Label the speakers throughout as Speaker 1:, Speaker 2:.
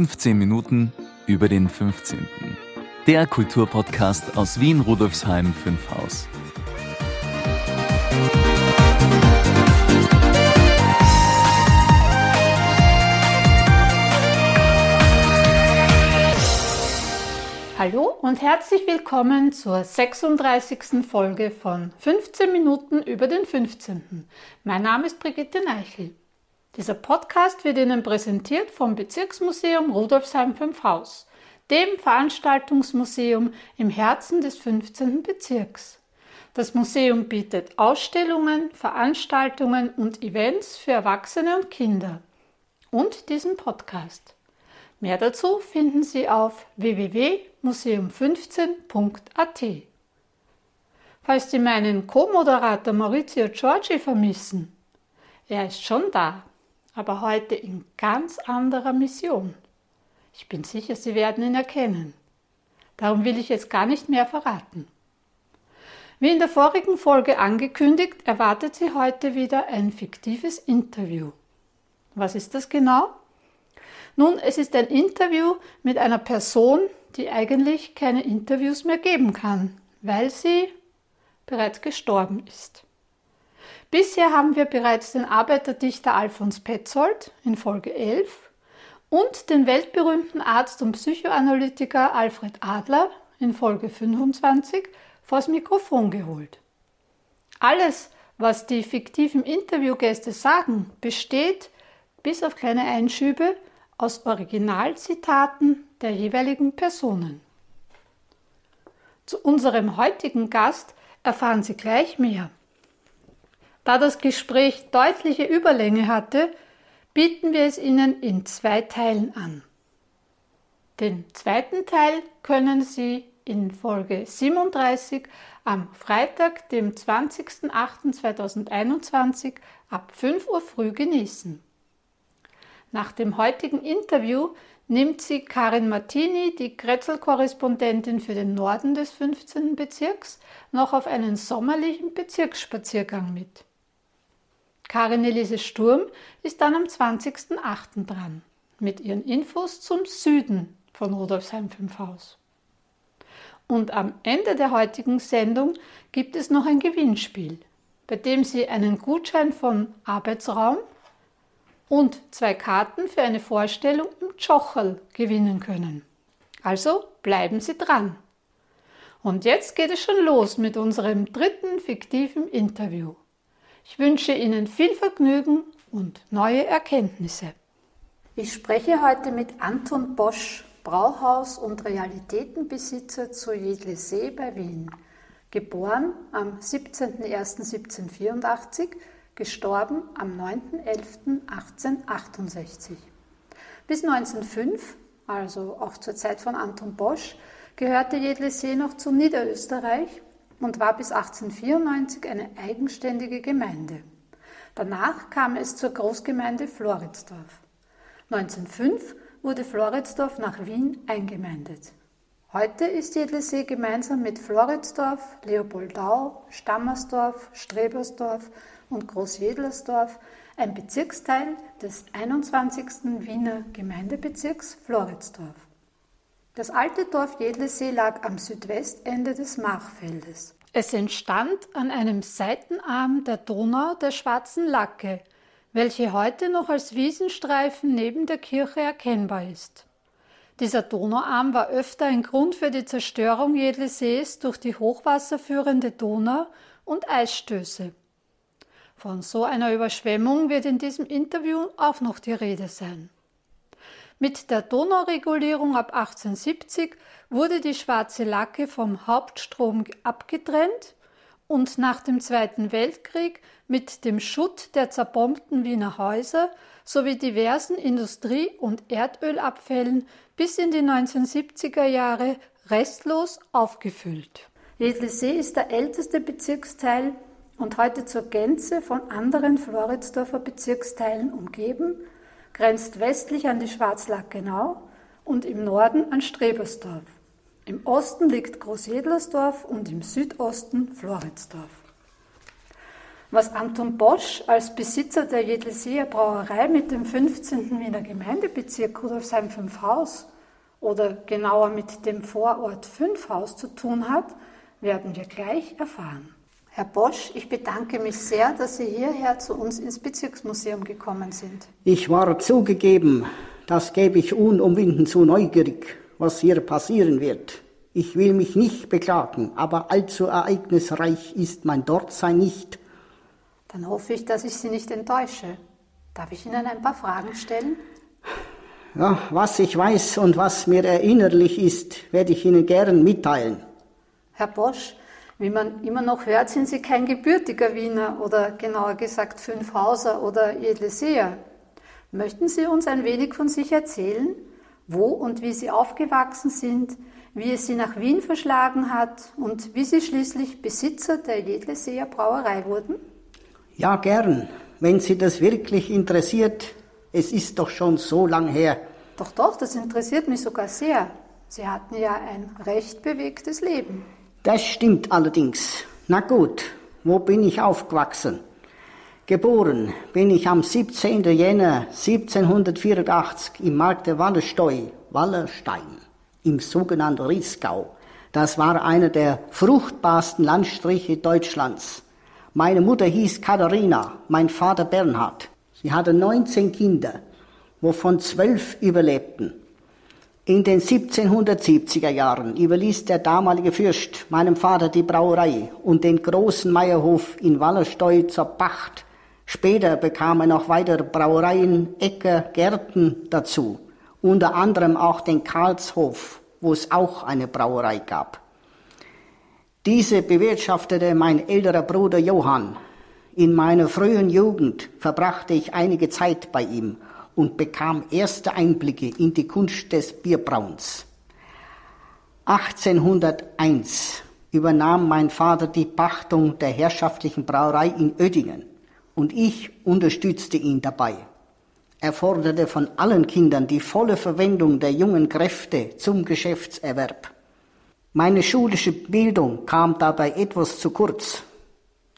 Speaker 1: 15 Minuten über den 15. Der Kulturpodcast aus Wien Rudolfsheim 5 Haus.
Speaker 2: Hallo und herzlich willkommen zur 36. Folge von 15 Minuten über den 15. Mein Name ist Brigitte Neichel. Dieser Podcast wird Ihnen präsentiert vom Bezirksmuseum Rudolfsheim 5 Haus, dem Veranstaltungsmuseum im Herzen des 15. Bezirks. Das Museum bietet Ausstellungen, Veranstaltungen und Events für Erwachsene und Kinder und diesen Podcast. Mehr dazu finden Sie auf www.museum15.at. Falls Sie meinen Co-Moderator Maurizio Giorgi vermissen, er ist schon da, aber heute in ganz anderer Mission. Ich bin sicher, Sie werden ihn erkennen. Darum will ich jetzt gar nicht mehr verraten. Wie in der vorigen Folge angekündigt, erwartet Sie heute wieder ein fiktives Interview. Was ist das genau? Nun, es ist ein Interview mit einer Person, die eigentlich keine Interviews mehr geben kann, weil sie bereits gestorben ist. Bisher haben wir bereits den Arbeiterdichter Alfons Petzold in Folge 11 und den weltberühmten Arzt und Psychoanalytiker Alfred Adler in Folge 25 vors Mikrofon geholt. Alles, was die fiktiven Interviewgäste sagen, besteht, bis auf kleine Einschübe, aus Originalzitaten der jeweiligen Personen. Zu unserem heutigen Gast erfahren Sie gleich mehr. Da das Gespräch deutliche Überlänge hatte, bieten wir es Ihnen in zwei Teilen an. Den zweiten Teil können Sie in Folge 37 am Freitag, dem 20.08.2021 ab 5 Uhr früh genießen. Nach dem heutigen Interview nimmt sie Karin Martini, die Kretzel-Korrespondentin für den Norden des 15. Bezirks, noch auf einen sommerlichen Bezirksspaziergang mit. Karin Elise Sturm ist dann am 20.08. dran mit ihren Infos zum Süden von Rudolfsheim 5 Haus. Und am Ende der heutigen Sendung gibt es noch ein Gewinnspiel, bei dem Sie einen Gutschein von Arbeitsraum und zwei Karten für eine Vorstellung im Tschocherl gewinnen können. Also bleiben Sie dran. Und jetzt geht es schon los mit unserem dritten fiktiven Interview. Ich wünsche Ihnen viel Vergnügen und neue Erkenntnisse. Ich spreche heute mit Anton Bosch, Brauhaus- und Realitätenbesitzer zu Jedlesee bei Wien. Geboren am 17.01.1784 gestorben am 9.11.1868. Bis 1905, also auch zur Zeit von Anton Bosch, gehörte Jedlesee noch zu Niederösterreich und war bis 1894 eine eigenständige Gemeinde. Danach kam es zur Großgemeinde Floridsdorf. 1905 wurde Floridsdorf nach Wien eingemeindet. Heute ist Jedlesee gemeinsam mit Floridsdorf, Leopoldau, Stammersdorf, Strebersdorf und Großjedlersdorf ein Bezirksteil des 21. Wiener Gemeindebezirks Floridsdorf. Das alte Dorf Jedlesee lag am Südwestende des Machfeldes. Es entstand an einem Seitenarm der Donau der Schwarzen Lacke, welche heute noch als Wiesenstreifen neben der Kirche erkennbar ist. Dieser Donauarm war öfter ein Grund für die Zerstörung Jedlesees durch die hochwasserführende Donau und Eisstöße. Von so einer Überschwemmung wird in diesem Interview auch noch die Rede sein. Mit der Donauregulierung ab 1870 wurde die Schwarze Lacke vom Hauptstrom abgetrennt und nach dem Zweiten Weltkrieg mit dem Schutt der zerbombten Wiener Häuser sowie diversen Industrie- und Erdölabfällen bis in die 1970er Jahre restlos aufgefüllt. Jedlesee ist der älteste Bezirksteil und heute zur Gänze von anderen Floridsdorfer Bezirksteilen umgeben, grenzt westlich an die Schwarzlackenau und im Norden an Strebersdorf. Im Osten liegt Großjedlersdorf und im Südosten Floridsdorf. Was Anton Bosch als Besitzer der Jedleseer Brauerei mit dem 15. Wiener Gemeindebezirk Rudolfsheim-5 oder genauer mit dem Vorort Fünfhaus zu tun hat, werden wir gleich erfahren. Herr Bosch, ich bedanke mich sehr, dass Sie hierher zu uns ins Bezirksmuseum gekommen sind.
Speaker 3: Ich war zugegeben, das gebe ich unumwinden zu neugierig, was hier passieren wird. Ich will mich nicht beklagen, aber allzu ereignisreich ist mein Dortsein nicht.
Speaker 2: Dann hoffe ich, dass ich Sie nicht enttäusche. Darf ich Ihnen ein paar Fragen stellen?
Speaker 3: Ja, was ich weiß und was mir erinnerlich ist, werde ich Ihnen gern mitteilen.
Speaker 2: Herr Bosch, wie man immer noch hört, sind Sie kein gebürtiger Wiener oder genauer gesagt Fünfhauser oder Jedleseer. Möchten Sie uns ein wenig von sich erzählen, wo und wie Sie aufgewachsen sind, wie es Sie nach Wien verschlagen hat und wie Sie schließlich Besitzer der Jedleseer Brauerei wurden?
Speaker 3: Ja, gern, wenn Sie das wirklich interessiert. Es ist doch schon so lang her.
Speaker 2: Doch, doch, das interessiert mich sogar sehr. Sie hatten ja ein recht bewegtes Leben.
Speaker 3: Das stimmt allerdings. Na gut, wo bin ich aufgewachsen? Geboren bin ich am 17. Jänner 1784 im Markte Wallersteu, Wallerstein, im sogenannten Riesgau. Das war einer der fruchtbarsten Landstriche Deutschlands. Meine Mutter hieß Katharina, mein Vater Bernhard. Sie hatte 19 Kinder, wovon zwölf überlebten. In den 1770er Jahren überließ der damalige Fürst meinem Vater die Brauerei und den großen Meierhof in Wallersteu zur Pacht. Später bekam er noch weitere Brauereien, Äcker, Gärten dazu, unter anderem auch den Karlshof, wo es auch eine Brauerei gab. Diese bewirtschaftete mein älterer Bruder Johann. In meiner frühen Jugend verbrachte ich einige Zeit bei ihm und bekam erste Einblicke in die Kunst des Bierbrauens. 1801 übernahm mein Vater die Pachtung der herrschaftlichen Brauerei in Oettingen und ich unterstützte ihn dabei. Er forderte von allen Kindern die volle Verwendung der jungen Kräfte zum Geschäftserwerb. Meine schulische Bildung kam dabei etwas zu kurz.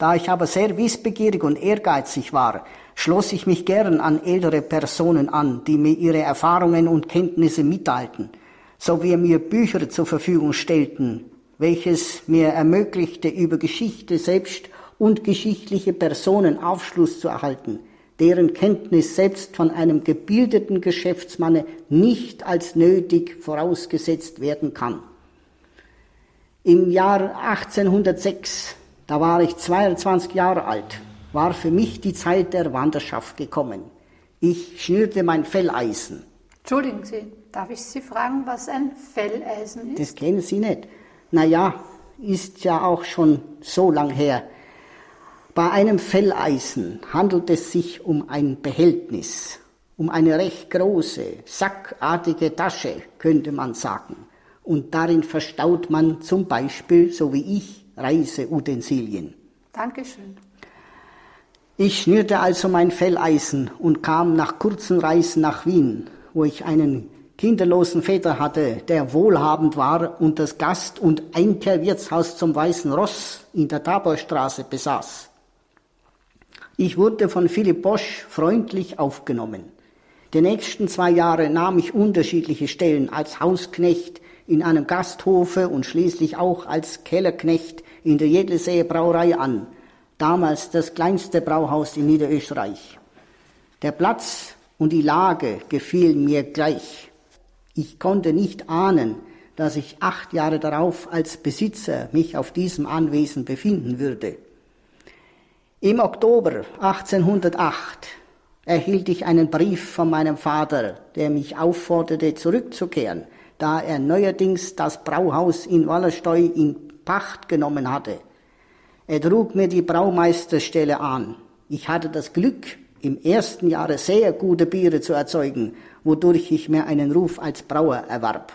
Speaker 3: Da ich aber sehr wissbegierig und ehrgeizig war, schloss ich mich gern an ältere Personen an, die mir ihre Erfahrungen und Kenntnisse mitteilten, sowie mir Bücher zur Verfügung stellten, welches mir ermöglichte, über Geschichte selbst und geschichtliche Personen Aufschluss zu erhalten, deren Kenntnis selbst von einem gebildeten Geschäftsmanne nicht als nötig vorausgesetzt werden kann. Im Jahr 1806, da war ich 22 Jahre alt, war für mich die Zeit der Wanderschaft gekommen. Ich schnürte mein Felleisen.
Speaker 2: Entschuldigen Sie, darf ich Sie fragen, was ein Felleisen ist?
Speaker 3: Das kennen Sie nicht. Na ja, ist ja auch schon so lang her. Bei einem Felleisen handelt es sich um ein Behältnis, um eine recht große, sackartige Tasche, könnte man sagen. Und darin verstaut man zum Beispiel, so wie ich, Reiseutensilien.
Speaker 2: Dankeschön.
Speaker 3: Ich schnürte also mein Felleisen und kam nach kurzen Reisen nach Wien, wo ich einen kinderlosen Väter hatte, der wohlhabend war und das Gast- und Einkehrwirtshaus zum Weißen Ross in der Taborstraße besaß. Ich wurde von Philipp Bosch freundlich aufgenommen. Die nächsten zwei Jahre nahm ich unterschiedliche Stellen als Hausknecht in einem Gasthofe und schließlich auch als Kellerknecht in der Jedleseer Brauerei an, damals das kleinste Brauhaus in Niederösterreich. Der Platz und die Lage gefielen mir gleich. Ich konnte nicht ahnen, dass ich acht Jahre darauf als Besitzer mich auf diesem Anwesen befinden würde. Im Oktober 1808 erhielt ich einen Brief von meinem Vater, der mich aufforderte, zurückzukehren, da er neuerdings das Brauhaus in Wallersteu in Pacht genommen hatte. Er trug mir die Braumeisterstelle an. Ich hatte das Glück, im ersten Jahre sehr gute Biere zu erzeugen, wodurch ich mir einen Ruf als Brauer erwarb.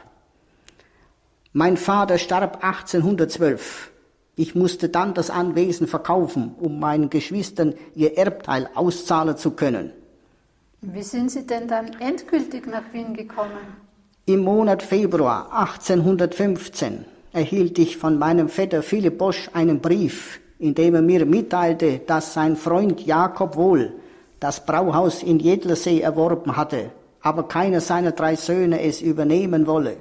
Speaker 3: Mein Vater starb 1812. Ich musste dann das Anwesen verkaufen, um meinen Geschwistern ihr Erbteil auszahlen zu können.
Speaker 2: Wie sind Sie denn dann endgültig nach Wien gekommen?
Speaker 3: Im Monat Februar 1815 erhielt ich von meinem Vetter Philipp Bosch einen Brief, indem er mir mitteilte, dass sein Freund Jakob Wohl das Brauhaus in Jedlersee erworben hatte, aber keiner seiner drei Söhne es übernehmen wolle.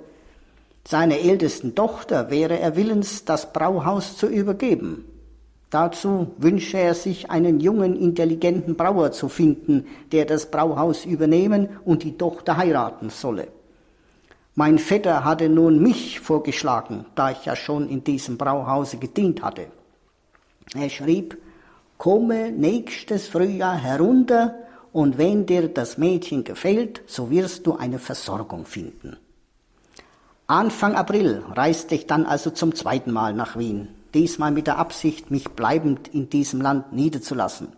Speaker 3: Seiner ältesten Tochter wäre er willens, das Brauhaus zu übergeben. Dazu wünsche er sich, einen jungen, intelligenten Brauer zu finden, der das Brauhaus übernehmen und die Tochter heiraten solle. Mein Vetter hatte nun mich vorgeschlagen, da ich ja schon in diesem Brauhause gedient hatte. Er schrieb, komme nächstes Frühjahr herunter und wenn dir das Mädchen gefällt, so wirst du eine Versorgung finden. Anfang April reiste ich dann also zum zweiten Mal nach Wien diesmal mit der Absicht, mich bleibend in diesem Land niederzulassen.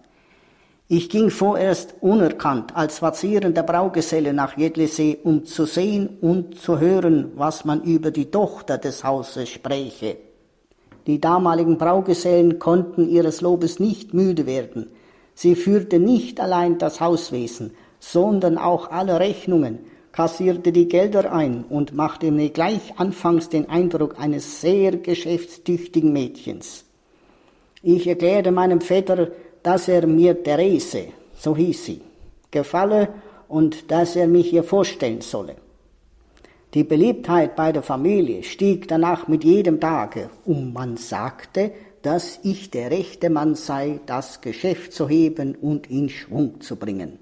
Speaker 3: Ich ging vorerst unerkannt als vazierender Braugeselle nach Jedlesee, um zu sehen und zu hören, was man über die Tochter des Hauses spräche. Die damaligen Braugesellen konnten ihres Lobes nicht müde werden. Sie führte nicht allein das Hauswesen, sondern auch alle Rechnungen, kassierte die Gelder ein und machte mir gleich anfangs den Eindruck eines sehr geschäftstüchtigen Mädchens. Ich erklärte meinem Vetter, dass er mir Therese, so hieß sie, gefalle und dass er mich ihr vorstellen solle. Die Beliebtheit bei der Familie stieg danach mit jedem Tage, und man sagte, dass ich der rechte Mann sei, das Geschäft zu heben und in Schwung zu bringen.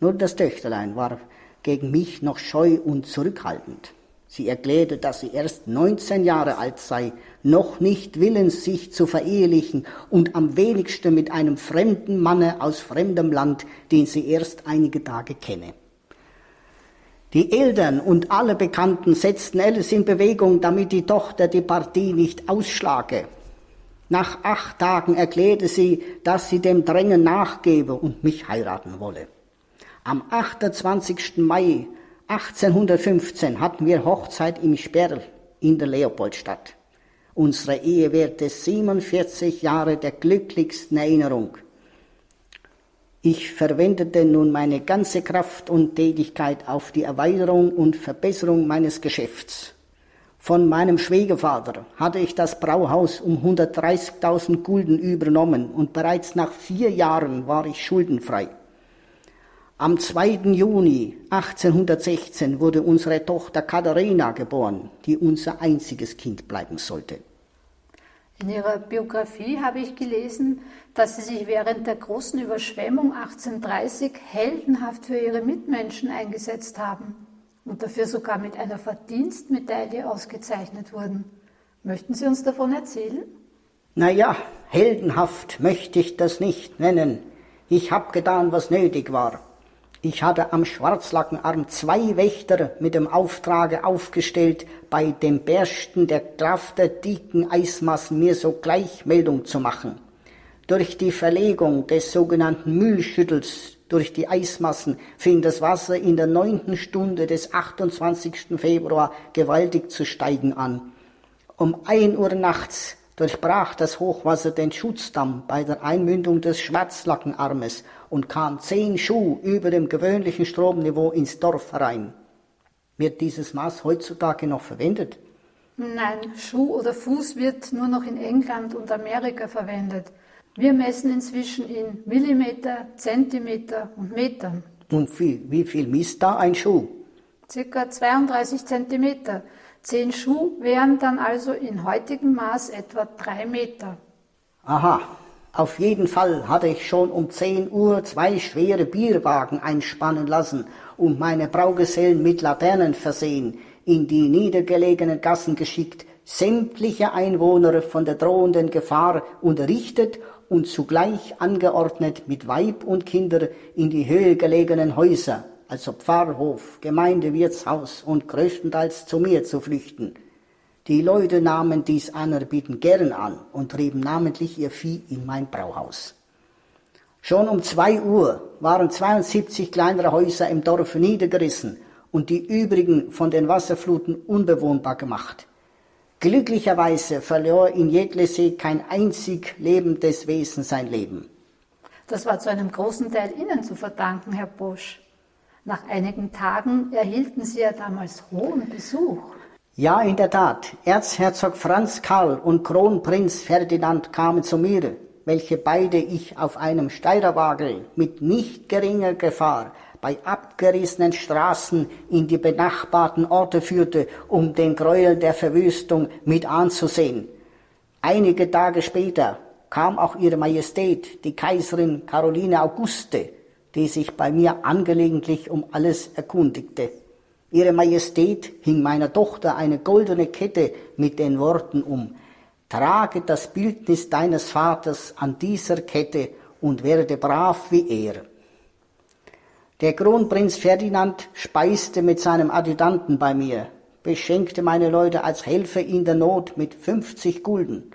Speaker 3: Nur das Töchterlein war gegen mich noch scheu und zurückhaltend. Sie erklärte, dass sie erst 19 Jahre alt sei, noch nicht willens, sich zu verehelichen und am wenigsten mit einem fremden Manne aus fremdem Land, den sie erst einige Tage kenne. Die Eltern und alle Bekannten setzten alles in Bewegung, damit die Tochter die Partie nicht ausschlage. Nach acht Tagen erklärte sie, dass sie dem Drängen nachgebe und mich heiraten wolle. Am 28. Mai 1815 hatten wir Hochzeit im Sperl in der Leopoldstadt. Unsere Ehe währte 47 Jahre der glücklichsten Erinnerung. Ich verwendete nun meine ganze Kraft und Tätigkeit auf die Erweiterung und Verbesserung meines Geschäfts. Von meinem Schwiegervater hatte ich das Brauhaus um 130.000 Gulden übernommen und bereits nach vier Jahren war ich schuldenfrei. Am 2. Juni 1816 wurde unsere Tochter Katharina geboren, die unser einziges Kind bleiben sollte.
Speaker 2: In Ihrer Biografie habe ich gelesen, dass Sie sich während der großen Überschwemmung 1830 heldenhaft für Ihre Mitmenschen eingesetzt haben und dafür sogar mit einer Verdienstmedaille ausgezeichnet wurden. Möchten Sie uns davon erzählen?
Speaker 3: Naja, heldenhaft möchte ich das nicht nennen. Ich habe getan, was nötig war. Ich hatte am Schwarzlackenarm zwei Wächter mit dem Auftrage aufgestellt, bei dem Bersten der Kraft der dicken Eismassen mir sogleich Meldung zu machen. Durch die Verlegung des sogenannten Mühlschüttels durch die Eismassen fing das Wasser in der neunten Stunde des 28. Februar gewaltig zu steigen an. Um ein Uhr nachts durchbrach das Hochwasser den Schutzdamm bei der Einmündung des Schwarzlackenarmes und kam zehn Schuh über dem gewöhnlichen Stromniveau ins Dorf herein. Wird dieses Maß heutzutage noch verwendet?
Speaker 2: Nein, Schuh oder Fuß wird nur noch in England und Amerika verwendet. Wir messen inzwischen in Millimeter, Zentimeter und Metern.
Speaker 3: Und wie, wie viel misst da ein Schuh?
Speaker 2: Circa 32 Zentimeter. Zehn Schuh wären dann also in heutigem Maß etwa drei Meter.
Speaker 3: Aha, auf jeden Fall hatte ich schon um zehn Uhr zwei schwere Bierwagen einspannen lassen und meine Braugesellen mit Laternen versehen, in die niedergelegenen Gassen geschickt, sämtliche Einwohner von der drohenden Gefahr unterrichtet und zugleich angeordnet, mit Weib und Kinder in die höher gelegenen Häuser also Pfarrhof, Gemeindewirtshaus und größtenteils zu mir zu flüchten. Die Leute nahmen dies Anerbieten gern an und trieben namentlich ihr Vieh in mein Brauhaus. Schon um zwei Uhr waren 72 kleinere Häuser im Dorf niedergerissen und die übrigen von den Wasserfluten unbewohnbar gemacht. Glücklicherweise verlor in Jedlesee kein einzig lebendes Wesen sein Leben.
Speaker 2: Das war zu einem großen Teil Ihnen zu verdanken, Herr Bosch. Nach einigen Tagen erhielten Sie ja damals hohen Besuch.
Speaker 3: Ja, in der Tat. Erzherzog Franz Karl und Kronprinz Ferdinand kamen zu mir, welche beide ich auf einem Steirerwagel mit nicht geringer Gefahr bei abgerissenen Straßen in die benachbarten Orte führte, um den Gräuel der Verwüstung mit anzusehen. Einige Tage später kam auch ihre Majestät, die Kaiserin Caroline Auguste, die sich bei mir angelegentlich um alles erkundigte. Ihre Majestät hing meiner Tochter eine goldene Kette mit den Worten um, trage das Bildnis deines Vaters an dieser Kette und werde brav wie er. Der Kronprinz Ferdinand speiste mit seinem Adjutanten bei mir, beschenkte meine Leute als Helfer in der Not mit 50 Gulden.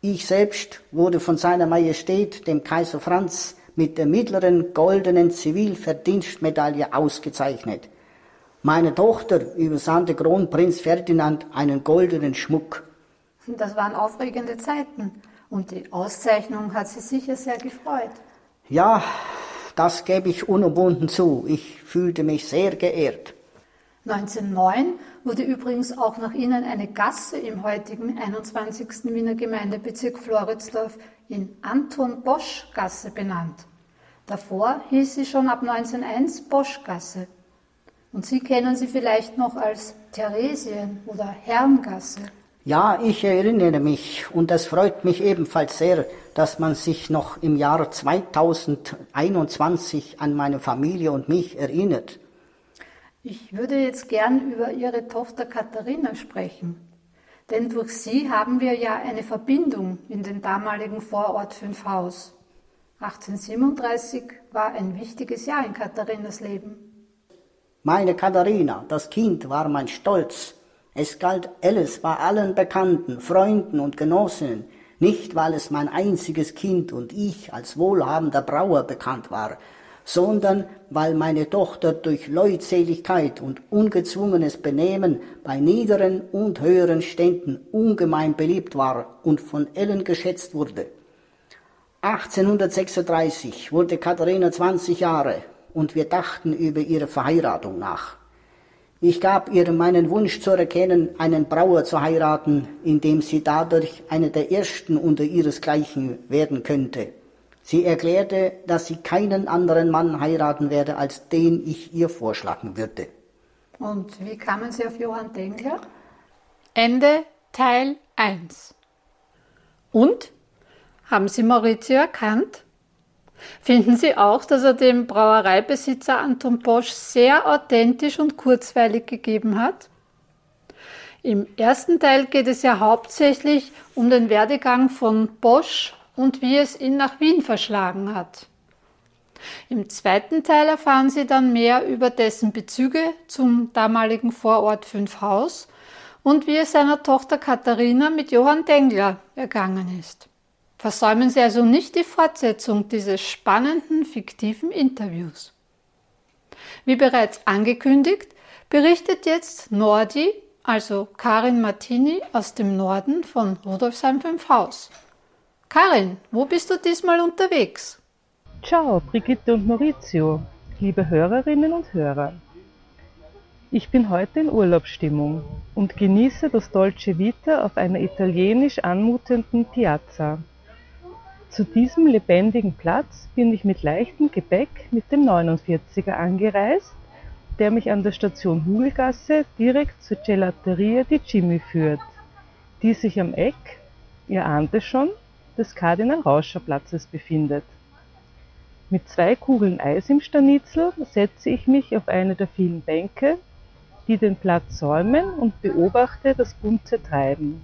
Speaker 3: Ich selbst wurde von seiner Majestät, dem Kaiser Franz, mit der mittleren goldenen Zivilverdienstmedaille ausgezeichnet. Meine Tochter übersandte Kronprinz Ferdinand einen goldenen Schmuck.
Speaker 2: Das waren aufregende Zeiten und die Auszeichnung hat sie sicher sehr gefreut.
Speaker 3: Ja, das gebe ich unumwunden zu. Ich fühlte mich sehr geehrt.
Speaker 2: 1909 wurde übrigens auch nach ihnen eine Gasse im heutigen 21. Wiener Gemeindebezirk Floridsdorf in Anton Bosch Gasse benannt. Davor hieß sie schon ab 1901 Boschgasse. Und Sie kennen sie vielleicht noch als Theresien- oder Herrengasse.
Speaker 3: Ja, ich erinnere mich und es freut mich ebenfalls sehr, dass man sich noch im Jahr 2021 an meine Familie und mich erinnert.
Speaker 2: Ich würde jetzt gern über Ihre Tochter Katharina sprechen. Denn durch sie haben wir ja eine Verbindung in den damaligen Vorort Fünfhaus. 1837 war ein wichtiges Jahr in Katharinas Leben.
Speaker 3: Meine Katharina, das Kind, war mein Stolz. Es galt alles bei allen Bekannten, Freunden und Genossinnen, nicht weil es mein einziges Kind und ich als wohlhabender Brauer bekannt war, sondern weil meine Tochter durch Leutseligkeit und ungezwungenes Benehmen bei niederen und höheren Ständen ungemein beliebt war und von allen geschätzt wurde. 1836 wurde Katharina 20 Jahre und wir dachten über ihre Verheiratung nach. Ich gab ihr meinen Wunsch zu erkennen, einen Brauer zu heiraten, indem sie dadurch eine der ersten unter ihresgleichen werden könnte. Sie erklärte, dass sie keinen anderen Mann heiraten werde, als den ich ihr vorschlagen würde.
Speaker 2: Und wie kamen Sie auf Johann Dengler?
Speaker 4: Ende Teil 1. Und? Haben Sie Maurizio erkannt? Finden Sie auch, dass er dem Brauereibesitzer Anton Bosch sehr authentisch und kurzweilig gegeben hat? Im ersten Teil geht es ja hauptsächlich um den Werdegang von Bosch und wie es ihn nach Wien verschlagen hat. Im zweiten Teil erfahren Sie dann mehr über dessen Bezüge zum damaligen Vorort Fünfhaus und wie es seiner Tochter Katharina mit Johann Dengler ergangen ist. Versäumen Sie also nicht die Fortsetzung dieses spannenden fiktiven Interviews. Wie bereits angekündigt, berichtet jetzt Nordi, also Karin Martini aus dem Norden von Rudolfsheim 5 Haus. Karin, wo bist du diesmal unterwegs?
Speaker 5: Ciao, Brigitte und Maurizio, liebe Hörerinnen und Hörer. Ich bin heute in Urlaubsstimmung und genieße das Dolce Vita auf einer italienisch anmutenden Piazza. Zu diesem lebendigen Platz bin ich mit leichtem Gepäck mit dem 49er angereist, der mich an der Station Hugelgasse direkt zur Gelateria di Jimmy führt, die sich am Eck, ihr ahnt es schon, des Kardinal-Rauscher-Platzes befindet. Mit zwei Kugeln Eis im Stanitzel setze ich mich auf eine der vielen Bänke, die den Platz säumen und beobachte das bunte Treiben.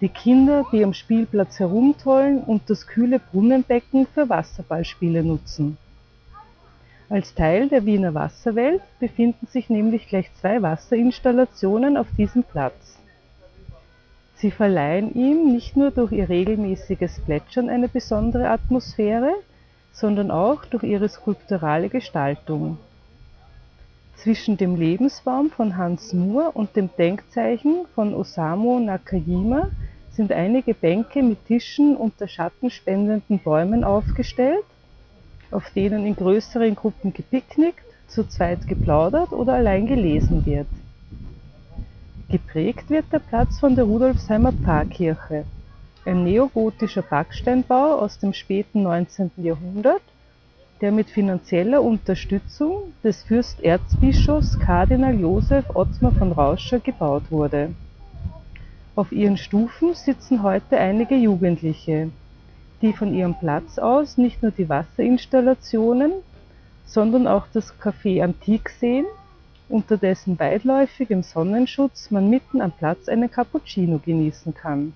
Speaker 5: Die Kinder, die am Spielplatz herumtollen und das kühle Brunnenbecken für Wasserballspiele nutzen. Als Teil der Wiener Wasserwelt befinden sich nämlich gleich zwei Wasserinstallationen auf diesem Platz. Sie verleihen ihm nicht nur durch ihr regelmäßiges Plätschern eine besondere Atmosphäre, sondern auch durch ihre skulpturale Gestaltung. Zwischen dem Lebensbaum von Hans Moore und dem Denkzeichen von Osamu Nakajima sind einige Bänke mit Tischen unter schattenspendenden Bäumen aufgestellt, auf denen in größeren Gruppen gepicknickt, zu zweit geplaudert oder allein gelesen wird Geprägt wird der Platz von der Rudolfsheimer Pfarrkirche, ein neogotischer Backsteinbau aus dem späten 19. Jahrhundert, der mit finanzieller Unterstützung des Fürsterzbischofs Kardinal Joseph Ottmar von Rauscher gebaut wurde. Auf ihren Stufen sitzen heute einige Jugendliche, die von ihrem Platz aus nicht nur die Wasserinstallationen, sondern auch das Café Antik sehen, unter dessen weitläufigem Sonnenschutz man mitten am Platz einen Cappuccino genießen kann.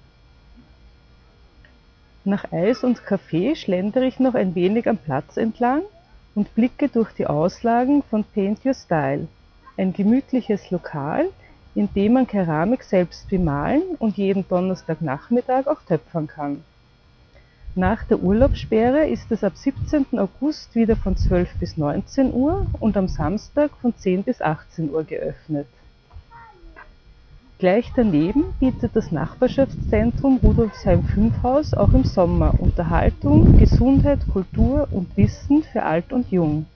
Speaker 5: Nach Eis und Kaffee schlendere ich noch ein wenig am Platz entlang und blicke durch die Auslagen von Paint Your Style, ein gemütliches Lokal, in dem man Keramik selbst bemalen und jeden Donnerstagnachmittag auch töpfern kann. Nach der Urlaubssperre ist es ab 17. August wieder von 12 bis 19 Uhr und am Samstag von 10 bis 18 Uhr geöffnet Gleich daneben bietet das Nachbarschaftszentrum Rudolfsheim-5 auch im Sommer Unterhaltung, Gesundheit, Kultur und Wissen für Alt und Jung,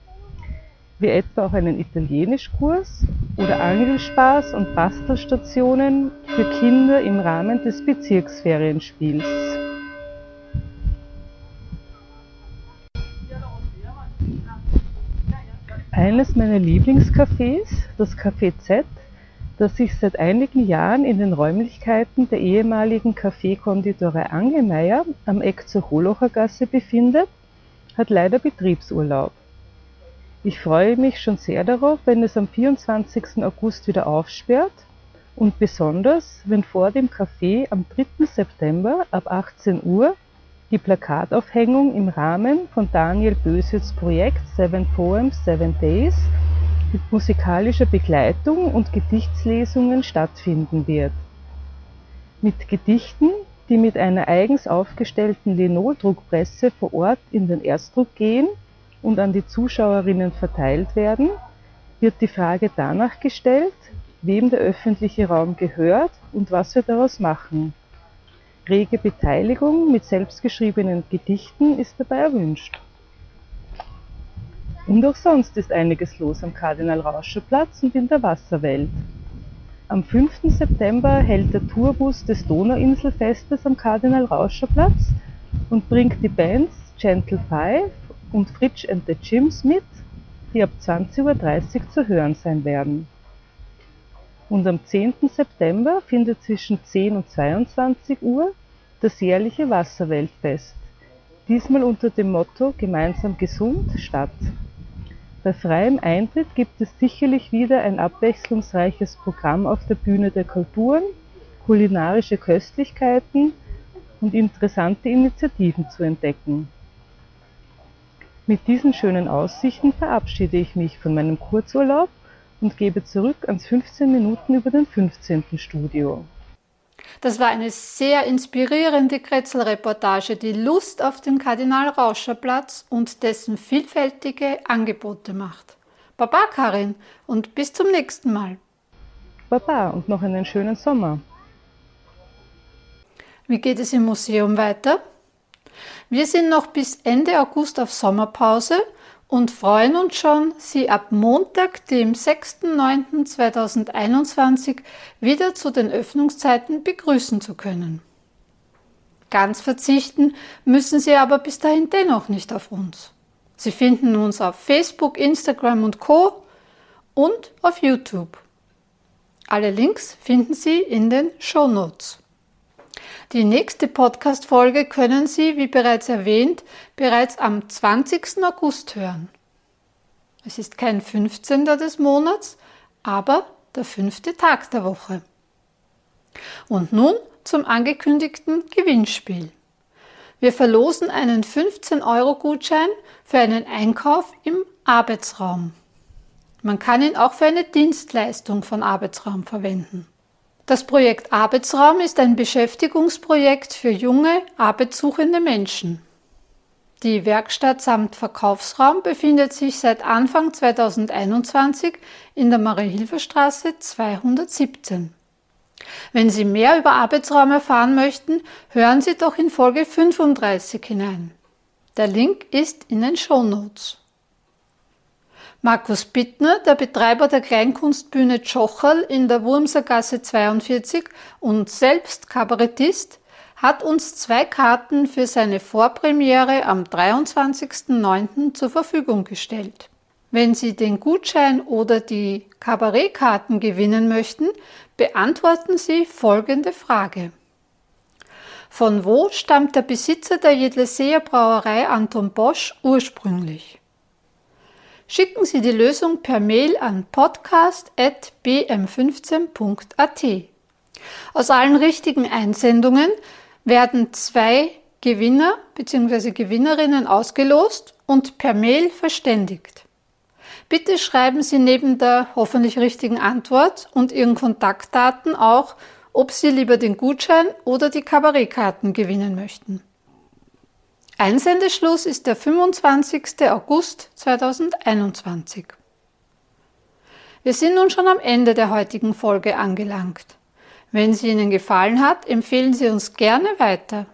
Speaker 5: wie etwa auch einen Italienischkurs oder Angelspaß und Bastelstationen für Kinder im Rahmen des Bezirksferienspiels. Eines meiner Lieblingscafés, das Café Z, das sich seit einigen Jahren in den Räumlichkeiten der ehemaligen Kaffeekonditorei Angelmeier am Eck zur Holocher Gasse befindet, hat leider Betriebsurlaub. Ich freue mich schon sehr darauf, wenn es am 24. August wieder aufsperrt und besonders, wenn vor dem Café am 3. September ab 18 Uhr die Plakataufhängung im Rahmen von Daniel Bösitz Projekt Seven Poems, Seven Days mit musikalischer Begleitung und Gedichtslesungen stattfinden wird. Mit Gedichten, die mit einer eigens aufgestellten Linoldruckpresse vor Ort in den Erstdruck gehen und an die Zuschauerinnen verteilt werden, wird die Frage danach gestellt, wem der öffentliche Raum gehört und was wir daraus machen. Rege Beteiligung mit selbstgeschriebenen Gedichten ist dabei erwünscht. Und auch sonst ist einiges los am Kardinal-Rauscher-Platz und in der Wasserwelt. Am 5. September hält der Tourbus des Donauinselfestes am Kardinal-Rauscher-Platz und bringt die Bands Gentle Five und Fritsch and the Chims mit, die ab 20.30 Uhr zu hören sein werden. Und am 10. September findet zwischen 10 und 22 Uhr das jährliche Wasserweltfest, diesmal unter dem Motto Gemeinsam gesund statt. Bei freiem Eintritt gibt es sicherlich wieder ein abwechslungsreiches Programm auf der Bühne der Kulturen, kulinarische Köstlichkeiten und interessante Initiativen zu entdecken. Mit diesen schönen Aussichten verabschiede ich mich von meinem Kurzurlaub und gebe zurück ans 15 Minuten über den 15. Studio.
Speaker 2: Das war eine sehr inspirierende Kretzel-Reportage, die Lust auf den Kardinal-Rauscher-Platz und dessen vielfältige Angebote macht. Baba, Karin, und bis zum nächsten Mal.
Speaker 5: Baba und noch einen schönen Sommer.
Speaker 2: Wie geht es im Museum weiter? Wir sind noch bis Ende August auf Sommerpause und freuen uns schon, Sie ab Montag, dem 6.9.2021 wieder zu den Öffnungszeiten begrüßen zu können. Ganz verzichten müssen Sie aber bis dahin dennoch nicht auf uns. Sie finden uns auf Facebook, Instagram und Co. und auf YouTube. Alle Links finden Sie in den Show Notes. Die nächste Podcast-Folge können Sie, wie bereits erwähnt, bereits am 20. August hören. Es ist kein 15. des Monats, aber der fünfte Tag der Woche. Und nun zum angekündigten Gewinnspiel. Wir verlosen einen 15-Euro-Gutschein für einen Einkauf im Arbeitsraum. Man kann ihn auch für eine Dienstleistung von Arbeitsraum verwenden. Das Projekt Arbeitsraum ist ein Beschäftigungsprojekt für junge, arbeitssuchende Menschen. Die Werkstatt samt Verkaufsraum befindet sich seit Anfang 2021 in der Marie-Hilfer-Straße 217. Wenn Sie mehr über Arbeitsraum erfahren möchten, hören Sie doch in Folge 35 hinein. Der Link ist in den Show Notes. Markus Bittner, der Betreiber der Kleinkunstbühne Tschocherl in der Wurmsergasse 42 und selbst Kabarettist, hat uns zwei Karten für seine Vorpremiere am 23.09. zur Verfügung gestellt. Wenn Sie den Gutschein oder die Kabarettkarten gewinnen möchten, beantworten Sie folgende Frage. Von wo stammt der Besitzer der Jedleseer Brauerei Anton Bosch ursprünglich? Schicken Sie die Lösung per Mail an podcast.bm15.at. Aus allen richtigen Einsendungen werden zwei Gewinner bzw. Gewinnerinnen ausgelost und per Mail verständigt. Bitte schreiben Sie neben der hoffentlich richtigen Antwort und Ihren Kontaktdaten auch, ob Sie lieber den Gutschein oder die Kabarettkarten gewinnen möchten. Einsendeschluss ist der 25. August 2021. Wir sind nun schon am Ende der heutigen Folge angelangt. Wenn sie Ihnen gefallen hat, empfehlen Sie uns gerne weiter.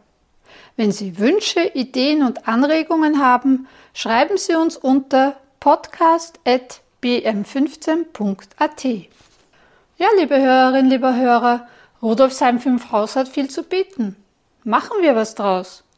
Speaker 2: Wenn Sie Wünsche, Ideen und Anregungen haben, schreiben Sie uns unter podcast.bm15.at. Ja, liebe Hörerinnen, lieber Hörer, Rudolfsheim 5 Haus hat viel zu bieten. Machen wir was draus,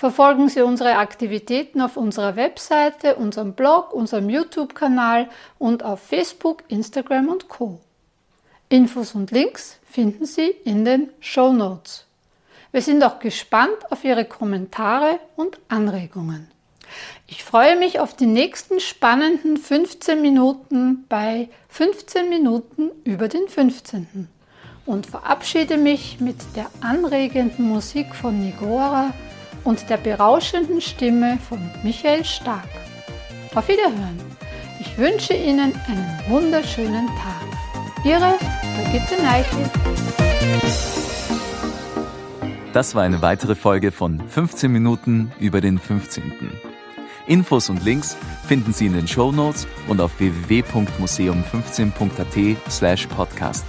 Speaker 2: verfolgen Sie unsere Aktivitäten auf unserer Webseite, unserem Blog, unserem YouTube-Kanal und auf Facebook, Instagram und Co. Infos und Links finden Sie in den Show Notes. Wir sind auch gespannt auf Ihre Kommentare und Anregungen. Ich freue mich auf die nächsten spannenden 15 Minuten bei 15 Minuten über den 15. und verabschiede mich mit der anregenden Musik von Nigora und der berauschenden Stimme von Michael Stark. Auf Wiederhören. Ich wünsche Ihnen einen wunderschönen Tag. Ihre Brigitte Neichel.
Speaker 1: Das war eine weitere Folge von 15 Minuten über den 15. Infos und Links finden Sie in den Show Notes und auf www.museum15.at slash podcast.